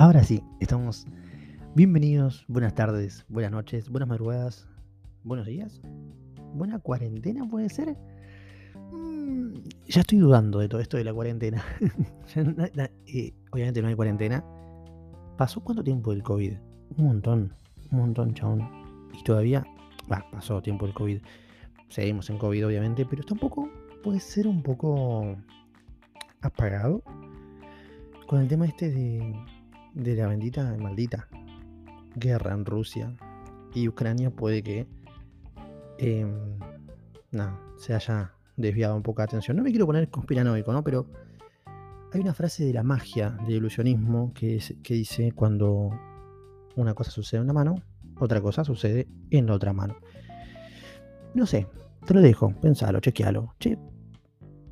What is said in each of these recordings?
Ahora sí, estamos bienvenidos, buenas tardes, buenas noches, buenas madrugadas, buenos días, buena cuarentena puede ser. Mm, ya estoy dudando de todo esto de la cuarentena. Eh, obviamente no hay cuarentena. ¿Pasó cuánto tiempo del COVID? Un montón, un montón, chabón. Y todavía, va, pasó tiempo del COVID. Seguimos en COVID, obviamente, pero está un poco, puede ser un poco apagado con el tema este de de la bendita maldita guerra en Rusia y Ucrania puede que eh, se haya desviado un poco de atención. No me quiero poner conspiranoico, ¿no? Pero hay una frase de la magia, del ilusionismo, que, que dice cuando una cosa sucede en una mano, otra cosa sucede en la otra mano. No sé, te lo dejo, pensalo, chequealo. Che,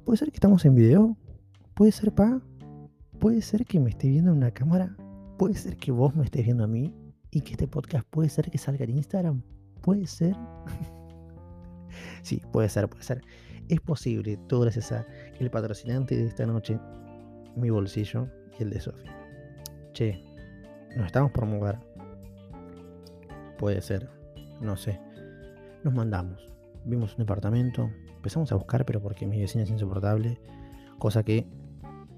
¿puede ser que estamos en video? ¿Puede ser, pa? ¿Puede ser que me esté viendo en una cámara? Puede ser que vos me estés viendo a mí y que este podcast puede ser que salga en Instagram. Puede ser. sí, puede ser, puede ser. Es posible, todo gracias a el patrocinante de esta noche, mi bolsillo y el de Sofía. Che, nos estamos por mover. Puede ser, no sé. Nos mandamos. Vimos un departamento, empezamos a buscar, pero porque mi vecina es insoportable. Cosa que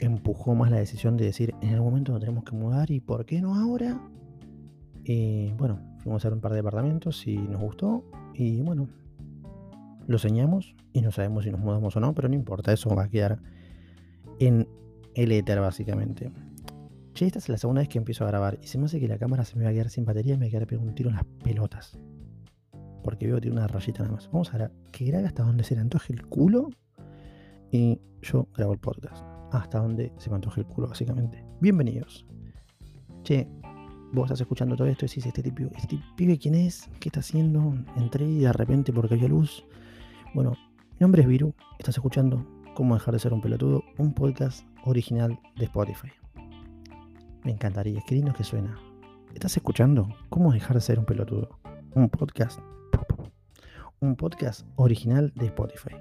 empujó más la decisión de decir, en algún momento nos tenemos que mudar y ¿por qué no ahora? Y bueno, fuimos a ver un par de departamentos y nos gustó y bueno, lo soñamos y no sabemos si nos mudamos o no, pero no importa, eso va a quedar en el éter básicamente. Che, esta es la segunda vez que empiezo a grabar y se me hace que la cámara se me va a quedar sin batería y me va a quedar un tiro en las pelotas. Porque veo que tiene una rayita nada más. Vamos a ver que grabe hasta donde se le antoje el culo y yo grabo el podcast hasta donde se me antoje el culo, básicamente. Bienvenidos. Che, vos estás escuchando todo esto y decís, este, tipo, este pibe quién es, qué está haciendo, entré y de repente porque había luz. Bueno, mi nombre es Viru, estás escuchando Cómo dejar de ser un pelotudo, un podcast original de Spotify. Me encantaría, qué lindo que suena. ¿Estás escuchando Cómo dejar de ser un pelotudo? Un podcast. Un podcast original de Spotify.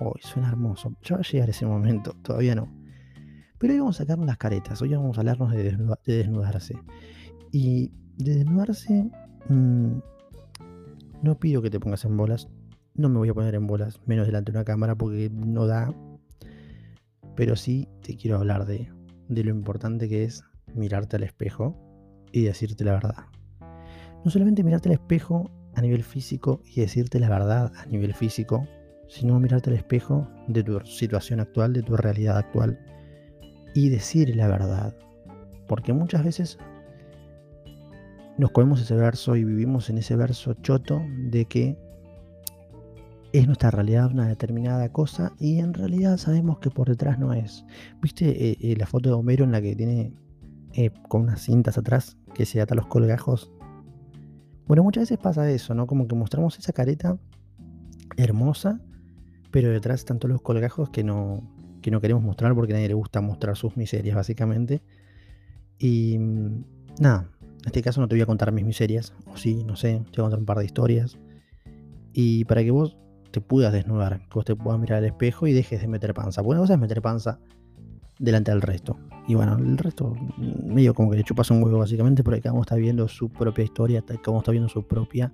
Hoy suena hermoso. Ya va a llegar ese momento, todavía no. Pero hoy vamos a sacar las caretas, hoy vamos a hablarnos de, desnudarse. Y de desnudarse, mm, no pido que te pongas en bolas, no me voy a poner en bolas, menos delante de una cámara porque no da. Pero sí te quiero hablar de, de lo importante que es mirarte al espejo y decirte la verdad. No solamente mirarte al espejo a nivel físico y decirte la verdad a nivel físico, sino mirarte al espejo de tu situación actual, de tu realidad actual y decir la verdad. Porque muchas veces nos comemos ese verso y vivimos en ese verso choto de que es nuestra realidad una determinada cosa y en realidad sabemos que por detrás no es. ¿Viste eh, eh, la foto de Homero en la que tiene eh, con unas cintas atrás que se ata los colgajos? Bueno, muchas veces pasa eso, ¿no? Como que mostramos esa careta hermosa, pero detrás están todos los colgajos que no, que no queremos mostrar porque a nadie le gusta mostrar sus miserias, básicamente. Y mm, nada, en este caso no te voy a contar mis miserias, o sí, no sé, te voy a contar un par de historias. Y para que vos te puedas desnudar, que vos te puedas mirar al espejo y dejes de meter panza. Bueno, cosa es meter panza delante del resto. Y bueno, el resto mm, medio como que le chupas un huevo básicamente porque cada uno está viendo su propia historia, cada uno está viendo su propia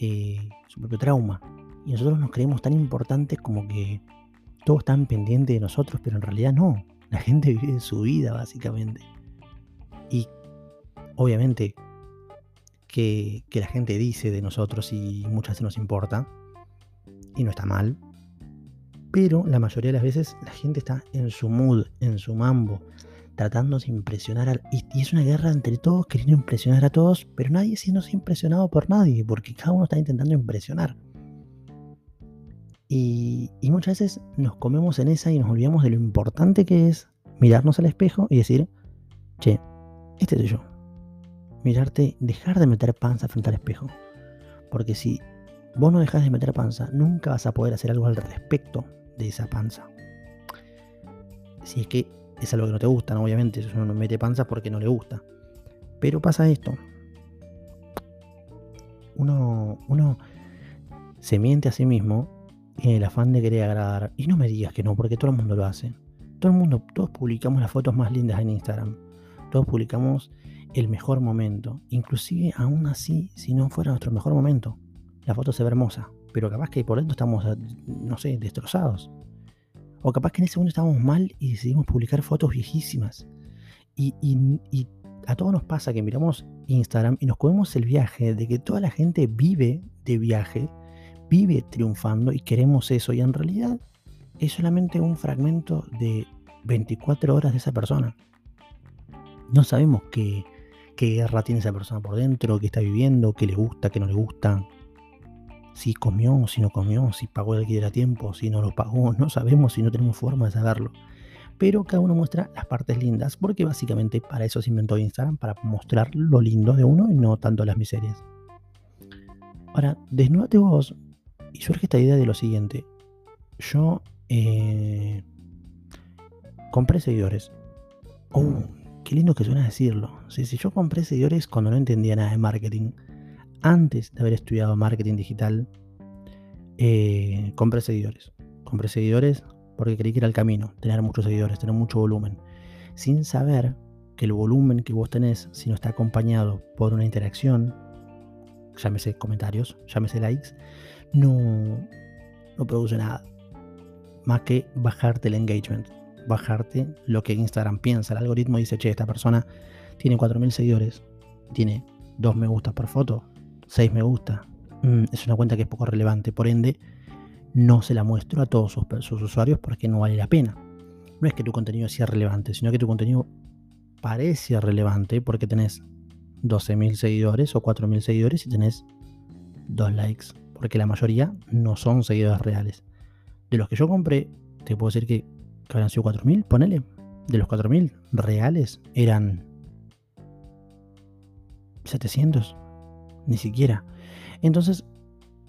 eh, su propio trauma. Y nosotros nos creemos tan importantes como que todos están pendientes de nosotros, pero en realidad no. La gente vive su vida, básicamente. Y obviamente que, la gente dice de nosotros y muchas veces nos importa, y no está mal, pero la mayoría de las veces la gente está en su mood, en su mambo, tratando de impresionar. y, y, es una guerra entre todos, queriendo impresionar a todos, pero nadie siéndose impresionado por nadie, porque cada uno está intentando impresionar. Y, muchas veces nos comemos en esa y nos olvidamos de lo importante que es mirarnos al espejo y decir, che, este soy yo. Mirarte, dejar de meter panza frente al espejo. Porque si vos no dejas de meter panza, nunca vas a poder hacer algo al respecto de esa panza. Si es que es algo que no te gusta, obviamente, si uno no mete panza porque no le gusta. Pero pasa esto. Uno, uno se miente a sí mismo en el afán de querer agradar. Y no me digas que no, porque todo el mundo lo hace. Todo el mundo, todos publicamos las fotos más lindas en Instagram. todos publicamos el mejor momento. Inclusive aún así, si no fuera nuestro mejor momento, la foto se ve hermosa. Pero capaz que por dentro estamos, no sé, destrozados. O capaz que en ese momento estábamos mal y decidimos publicar fotos viejísimas. Y, y, a todos nos pasa que miramos Instagram y nos comemos el viaje de que toda la gente vive de viaje, vive triunfando y queremos eso. Y en realidad es solamente un fragmento de 24 horas de esa persona. No sabemos qué, guerra tiene esa persona por dentro, qué está viviendo, qué le gusta, qué no le gusta, si comió, si no comió, si pagó el alquiler a tiempo, si no lo pagó, no sabemos si no tenemos forma de saberlo. Pero cada uno muestra las partes lindas, porque básicamente para eso se inventó Instagram, para mostrar lo lindo de uno y no tanto las miserias. Ahora, desnúdate vos y surge esta idea de lo siguiente. Yo eh, compré seguidores. Oh, qué lindo que suena decirlo. Si, si yo compré seguidores cuando no entendía nada de marketing antes de haber estudiado marketing digital, eh, compré seguidores. Compré seguidores porque creí que era el camino, tener muchos seguidores, tener mucho volumen, sin saber que el volumen que vos tenés, si no está acompañado por una interacción, llámese comentarios, llámese likes, no, produce nada. Más que bajarte el engagement, bajarte lo que Instagram piensa. El algoritmo dice, che, esta persona tiene 4.000 seguidores, tiene 2 me gustas por foto, 6 me gusta, mm, es una cuenta que es poco relevante, por ende no se la muestro a todos sus, usuarios porque no vale la pena. No es que tu contenido sea relevante, sino que tu contenido parece relevante porque tenés 12.000 seguidores o 4.000 seguidores y tenés 2 likes, porque la mayoría no son seguidores reales. De los que yo compré, te puedo decir que, que habrán sido 4.000, ponele. De los 4.000 reales eran 700 ni siquiera. Entonces,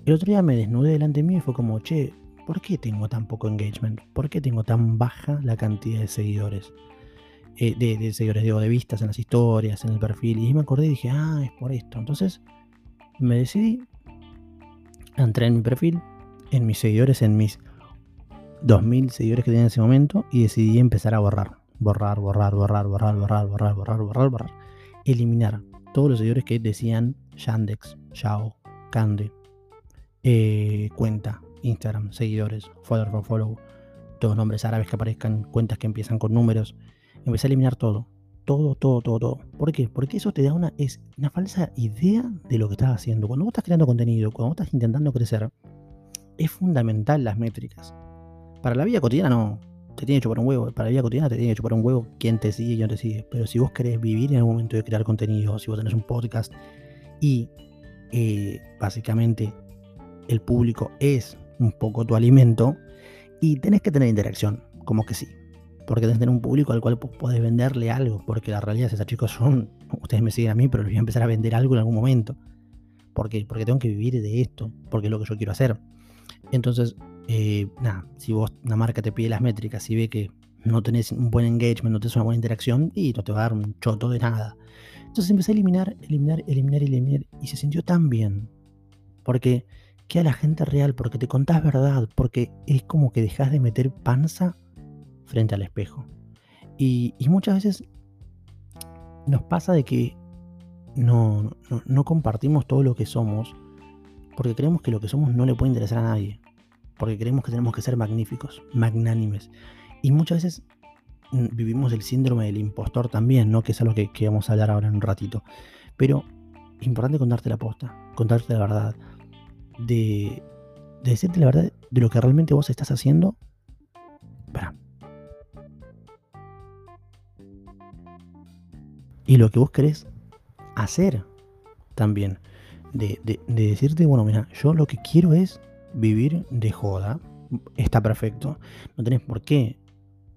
el otro día me desnudé delante mío y fue como, che, ¿por qué tengo tan poco engagement? ¿Por qué tengo tan baja la cantidad de seguidores? Eh, de, seguidores, digo, de vistas en las historias, en el perfil. Y me acordé y dije, ah, es por esto. Entonces, me decidí, entré en mi perfil, en mis seguidores, en mis 2000 seguidores que tenía en ese momento y decidí empezar a borrar. Borrar, borrar, borrar, borrar, borrar, borrar, borrar, borrar, borrar. Eliminar todos los seguidores que decían Yandex, Yao, Cande, eh, cuenta, Instagram, seguidores, follow for follow, todos nombres árabes que aparezcan, cuentas que empiezan con números. Empecé a eliminar todo. Todo, todo, todo, todo. ¿Por qué? Porque eso te da una, es una falsa idea de lo que estás haciendo. Cuando vos estás creando contenido, cuando vos estás intentando crecer, es fundamental las métricas. Para la vida cotidiana no te tiene que chupar un huevo. Para la vida cotidiana te tiene que chupar un huevo quién te sigue y quién no te sigue. Pero si vos querés vivir en el momento de crear contenido, si vos tenés un podcast y eh, básicamente el público es un poco tu alimento y tenés que tener interacción, como que sí. Porque tenés que tener un público al cual podés venderle algo. Porque la realidad es que chicos son, ustedes me siguen a mí, pero les voy a empezar a vender algo en algún momento. Porque, porque tengo que vivir de esto, porque es lo que yo quiero hacer. Entonces, eh, nada, si vos, una marca te pide las métricas y ve que no tenés un buen engagement, no tenés una buena interacción, y no te va a dar un choto de nada. Entonces empecé a eliminar, eliminar, eliminar, eliminar, y se sintió tan bien. Porque queda la gente real, porque te contás verdad, porque es como que dejas de meter panza frente al espejo. Y, muchas veces nos pasa de que no, no compartimos todo lo que somos, porque creemos que lo que somos no le puede interesar a nadie porque creemos que tenemos que ser magníficos, magnánimes. Y muchas veces mm, vivimos el síndrome del impostor también, ¿no? Que es algo que, que vamos a hablar ahora en un ratito. Pero importante contarte la posta, contarte la verdad, de, de decirte la verdad de lo que realmente vos estás haciendo. Y lo que vos querés hacer también. De, de, de decirte, bueno, mira, yo lo que quiero es vivir de joda, está perfecto. No tenés por qué.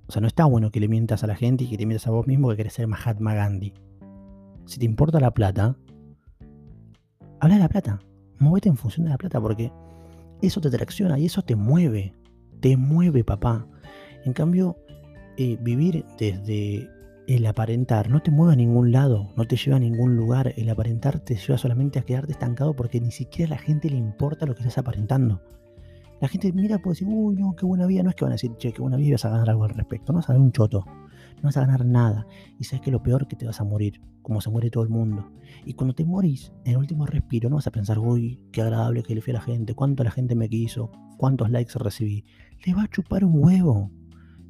O sea, no está bueno que le mientas a la gente y que te mientas a vos mismo que querés ser Mahatma Gandhi. Si te importa la plata, habla de la plata. Muévete en función de la plata porque eso te tracciona y eso te mueve. Te mueve, papá. En cambio, eh, vivir desde el aparentar no te mueve a ningún lado, no te lleva a ningún lugar. El aparentar te lleva solamente a quedarte estancado porque ni siquiera a la gente le importa lo que estás aparentando. La gente mira y puede decir, uy, no, qué buena vida. No es que van a decir, che, qué buena vida y vas a ganar algo al respecto. No vas a dar un choto. no vas a ganar nada. Y sabes que lo peor que te vas a morir, como se muere todo el mundo. Y cuando te morís, en el último respiro, no vas a pensar, uy, qué agradable que le fui a la gente, cuánto la gente me quiso, cuántos likes recibí. Le va a chupar un huevo.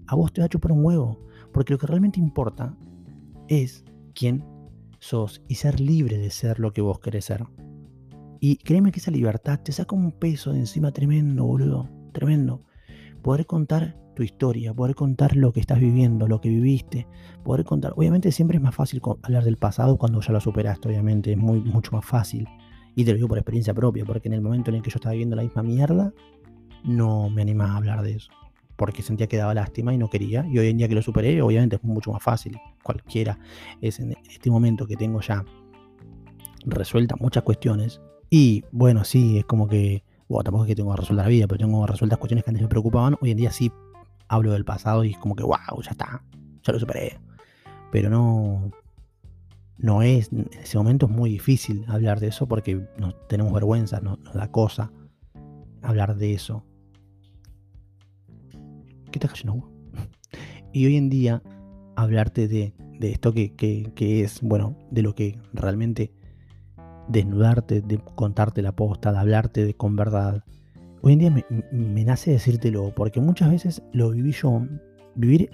A vos te va a chupar un huevo. Porque lo que realmente importa es quién sos y ser libre de ser lo que vos querés ser. Y créeme que esa libertad te saca un peso de encima tremendo, boludo. Tremendo. Poder contar tu historia, poder contar lo que estás viviendo, lo que viviste, poder contar. Obviamente siempre es más fácil hablar del pasado cuando ya lo superaste, obviamente, es muy, mucho más fácil. Y te lo digo por experiencia propia, porque en el momento en el que yo estaba viviendo la misma mierda, no me animaba a hablar de eso. Porque sentía que daba lástima y no quería. Y hoy en día que lo superé, obviamente es mucho más fácil. Cualquiera es en este momento que tengo ya resueltas muchas cuestiones. Y bueno, sí, es como que bueno, tampoco es que tengo resuelta la vida, pero tengo resueltas cuestiones que antes me preocupaban. Hoy en día sí hablo del pasado y es como que, wow, ya está, ya lo superé. Pero no, no es, en ese momento es muy difícil hablar de eso porque nos tenemos vergüenza, nos, da cosa hablar de eso. ¿Qué está cayendo Y hoy en día, hablarte de, esto que, que, es, bueno, de lo que realmente desnudarte, de contarte la posta, de hablarte de, con verdad, hoy en día me, nace decírtelo, porque muchas veces lo viví yo, vivir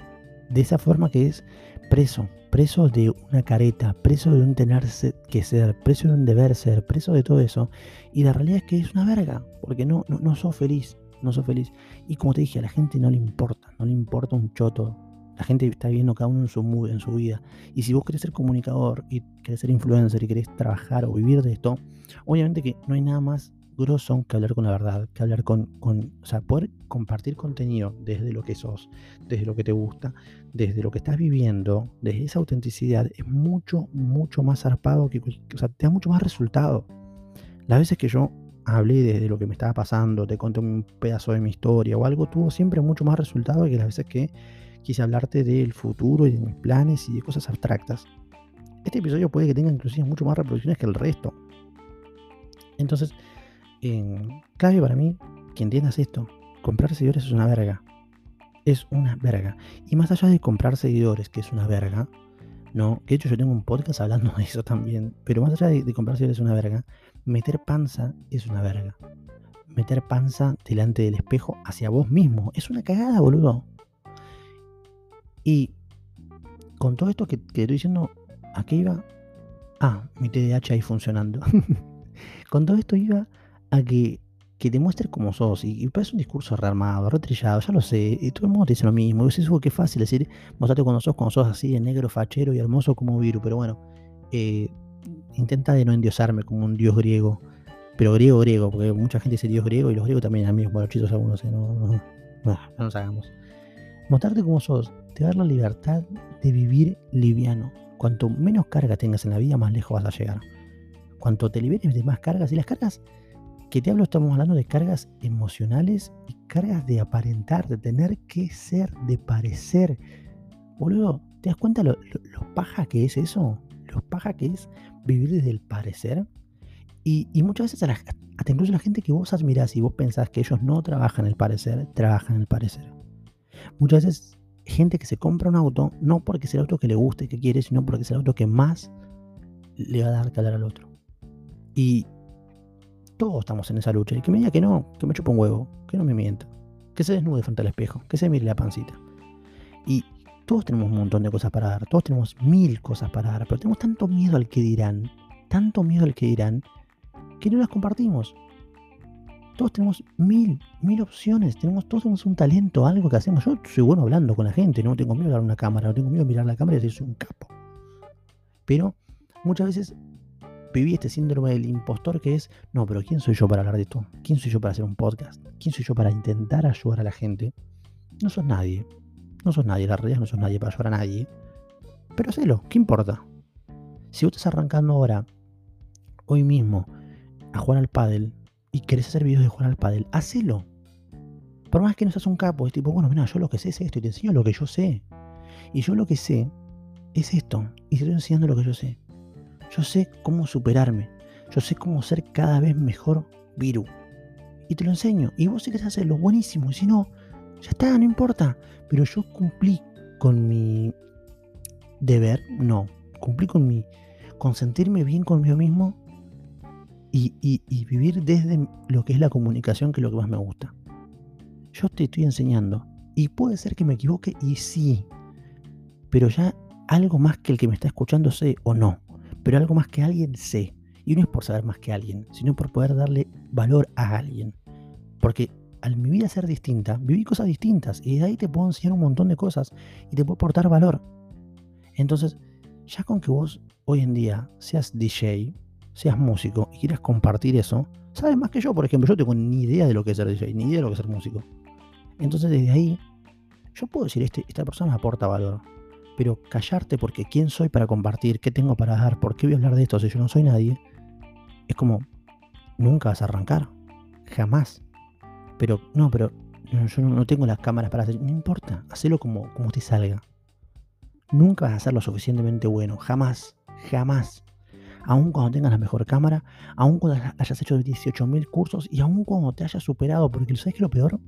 de esa forma que es preso, preso de una careta, preso de un tener que ser, preso de un deber ser, preso de todo eso. Y la realidad es que es una verga, porque no, no, no sos feliz, no sos feliz. Y como te dije, a la gente no le importa, no le importa un choto. La gente está viviendo cada uno en su en su vida. Y si vos querés ser comunicador y querés ser influencer y querés trabajar o vivir de esto, obviamente que no hay nada más grosso que hablar con la verdad, que hablar con, con, o sea, poder compartir contenido desde lo que sos, desde lo que te gusta, desde lo que estás viviendo, desde esa autenticidad, es mucho, mucho más zarpado, que, o sea, te da mucho más resultado. Las veces que yo hablé desde lo que me estaba pasando, te conté un pedazo de mi historia o algo, tuvo siempre mucho más resultado que las veces que quise hablarte del futuro y de mis planes y de cosas abstractas. Este episodio puede que tenga inclusive mucho más reproducciones que el resto. Entonces, clave para mí que entiendas esto. Comprar seguidores es una verga. Es una verga. Y más allá de comprar seguidores, que es una verga, no, que de hecho yo tengo un podcast hablando de eso también, pero más allá de, comprar seguidores es una verga, meter panza es una verga. Meter panza delante del espejo hacia vos mismo es una cagada, boludo. Y con todo esto que, que estoy diciendo, ¿a qué iba? Ah, mi TDAH ahí funcionando. con todo esto iba a que, que te muestres como sos. Y, y parece un discurso rearmado, retrillado, ya lo sé. Y todo el mundo te dice lo mismo. Y vos qué fácil decir, mostrate cuando sos, cuando sos así de negro, fachero y hermoso como Viru. Pero bueno, eh, intenta de no endiosarme como un dios griego. Pero griego, griego, porque mucha gente dice dios griego y los griegos también, amigos, chitos algunos, ¿eh? no, no, no, no nos hagamos. Mostrarte como sos te va a dar la libertad de vivir liviano. Cuanto menos carga tengas en la vida, más lejos vas a llegar. Cuanto te liberes de más cargas, y las cargas que te hablo, estamos hablando de cargas emocionales y cargas de aparentar, de tener que ser, de parecer. Boludo, ¿te das cuenta lo, paja que es eso? Lo paja que es vivir desde el parecer. Y, muchas veces, a la, hasta incluso la gente que vos admirás y vos pensás que ellos no trabajan el parecer, trabajan el parecer. Muchas veces, gente que se compra un auto, no porque es el auto que le guste y que quiere, sino porque es el auto que más le va a dar hablar al otro. Y todos estamos en esa lucha. Y que me diga que no, que me chupa un huevo, que no me mienta. Que se desnude frente al espejo, que se mire la pancita. Y todos tenemos un montón de cosas para dar, todos tenemos mil cosas para dar, pero tenemos tanto miedo al que dirán, tanto miedo al que dirán, que no las compartimos. Todos tenemos mil, mil opciones, tenemos, todos tenemos un talento, algo que hacemos. Yo soy bueno hablando con la gente, no tengo miedo de hablar una cámara, no tengo miedo de mirar la cámara y decir soy un capo. Pero muchas veces viví este síndrome del impostor que es, no, pero ¿quién soy yo para hablar de esto? ¿Quién soy yo para hacer un podcast? ¿Quién soy yo para intentar ayudar a la gente? No sos nadie. No sos nadie, la realidad no sos nadie para ayudar a nadie. Pero hacelo, ¿qué importa? Si vos estás arrancando ahora, hoy mismo, a jugar al pádel y querés hacer videos de jugar al pádel, hacelo. Por más que no seas un capo, es tipo, bueno, mira, yo lo que sé es esto y te enseño lo que yo sé. Y yo lo que sé es esto. Y te estoy enseñando lo que yo sé. Yo sé cómo superarme. Yo sé cómo ser cada vez mejor Viru. Y te lo enseño. Y vos si querés hacerlo, buenísimo. Y si no, ya está, no importa. Pero yo cumplí con mi deber, no. Cumplí con mi, con sentirme bien conmigo mismo y, y, vivir desde lo que es la comunicación, que es lo que más me gusta. Yo te estoy enseñando y puede ser que me equivoque y sí, pero ya algo más que el que me está escuchando sé o no, pero algo más que alguien sé. Y no es por saber más que alguien, sino por poder darle valor a alguien. Porque al mi vida ser distinta, viví cosas distintas y de ahí te puedo enseñar un montón de cosas y te puedo aportar valor. Entonces, ya con que vos hoy en día seas DJ, seas músico y quieras compartir eso, sabes más que yo, por ejemplo, yo tengo ni idea de lo que es ser DJ, ni idea de lo que es ser músico. Entonces, desde ahí, yo puedo decir, este, esta persona aporta valor pero callarte porque quién soy para compartir, qué tengo para dar, por qué voy a hablar de esto si yo no soy nadie, es como, nunca vas a arrancar, jamás. Pero, no, pero yo no, tengo las cámaras para hacer, no importa, hacelo como, como te salga. Nunca vas a ser lo suficientemente bueno, jamás, jamás. Aun cuando tengas la mejor cámara, aun cuando hayas hecho 18.000 cursos y aun cuando te hayas superado, porque ¿sabes qué es lo peor?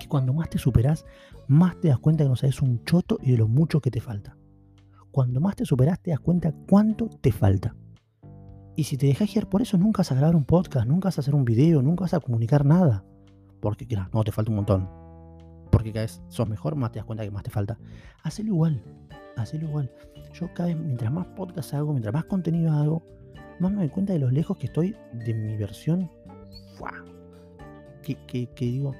Que cuando más te superas, más te das cuenta que no sabes un choto y de lo mucho que te falta. Cuando más te superas, te das cuenta cuánto te falta. Y si te dejas guiar por eso, nunca vas a grabar un podcast, nunca vas a hacer un video, nunca vas a comunicar nada. Porque, claro, no, te falta un montón. Porque cada vez sos mejor, más te das cuenta que más te falta. Hacelo igual, hacelo igual. Yo cada vez, mientras más podcast hago, mientras más contenido hago, más me doy cuenta de los lejos que estoy de mi versión. Que, que, que digo,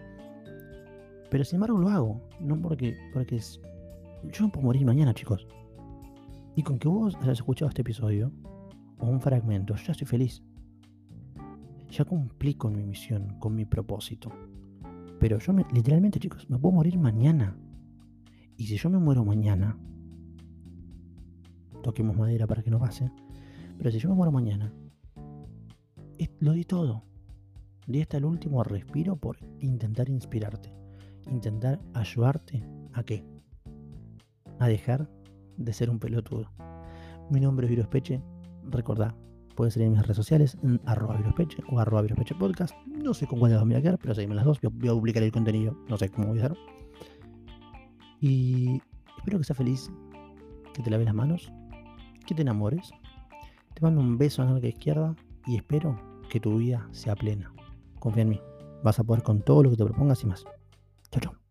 pero sin embargo lo hago. No porque, porque es, yo no puedo morir mañana, chicos. Y con que vos hayas escuchado este episodio, o un fragmento, ya estoy feliz. Ya cumplí con mi misión, con mi propósito. Pero yo me, literalmente, chicos, me puedo morir mañana. Y si yo me muero mañana, toquemos madera para que no pase. Pero si yo me muero mañana, lo di todo. Di hasta el último respiro por intentar inspirarte intentar ayudarte a qué? A dejar de ser un pelotudo. Mi nombre es Virus Peche. Recordá, puedes seguirme en mis redes sociales, en arroba Viruspeche o arroba Viruspeche Podcast. No sé con cuál de las voy a quedar, pero seguime las dos. Voy a publicar el contenido. No sé cómo voy a hacer. Y espero que seas feliz, que te laves las manos, que te enamores. Te mando un beso en la izquierda y espero que tu vida sea plena. Confía en mí. Vas a poder con todo lo que te propongas y más. 就这。